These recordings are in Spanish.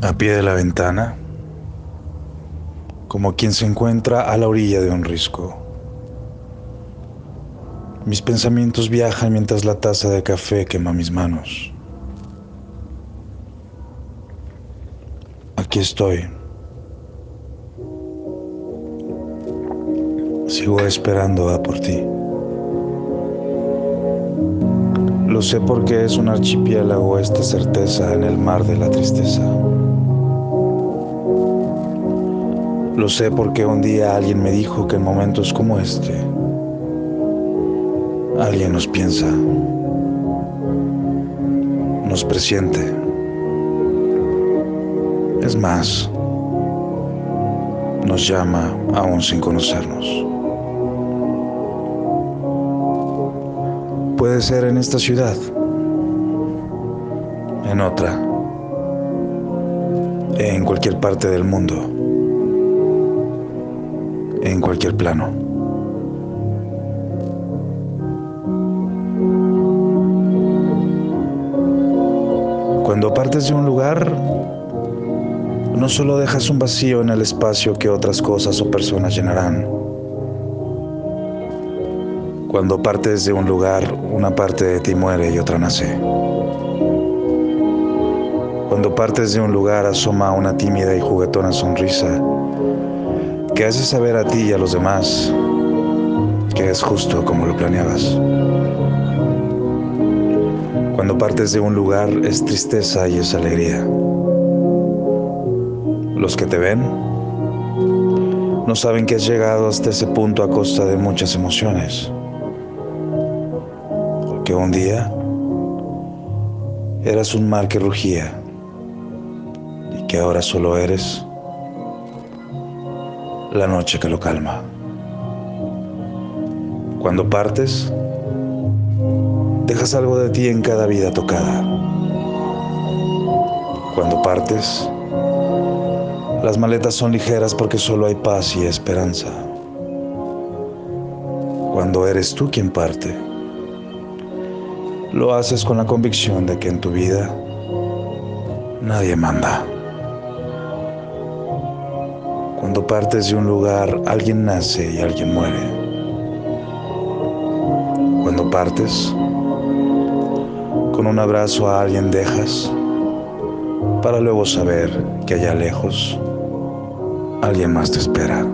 a pie de la ventana, como quien se encuentra a la orilla de un risco. Mis pensamientos viajan mientras la taza de café quema mis manos. Aquí estoy. Sigo esperando a por ti. Lo sé porque es un archipiélago esta certeza en el mar de la tristeza. Lo sé porque un día alguien me dijo que en momentos como este, alguien nos piensa, nos presiente. Es más, nos llama aún sin conocernos. Puede ser en esta ciudad, en otra, en cualquier parte del mundo, en cualquier plano. Cuando partes de un lugar, no solo dejas un vacío en el espacio que otras cosas o personas llenarán, cuando partes de un lugar, una parte de ti muere y otra nace. Cuando partes de un lugar asoma una tímida y juguetona sonrisa que hace saber a ti y a los demás que es justo como lo planeabas. Cuando partes de un lugar es tristeza y es alegría. Los que te ven no saben que has llegado hasta ese punto a costa de muchas emociones que un día eras un mar que rugía y que ahora solo eres la noche que lo calma. Cuando partes, dejas algo de ti en cada vida tocada. Cuando partes, las maletas son ligeras porque solo hay paz y esperanza. Cuando eres tú quien parte, lo haces con la convicción de que en tu vida nadie manda. Cuando partes de un lugar, alguien nace y alguien muere. Cuando partes, con un abrazo a alguien dejas, para luego saber que allá lejos alguien más te espera.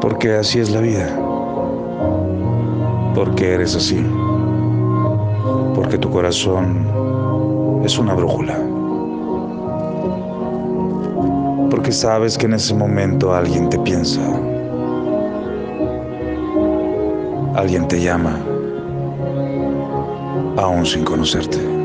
Porque así es la vida porque eres así, porque tu corazón es una brújula, porque sabes que en ese momento alguien te piensa, alguien te llama, aún sin conocerte.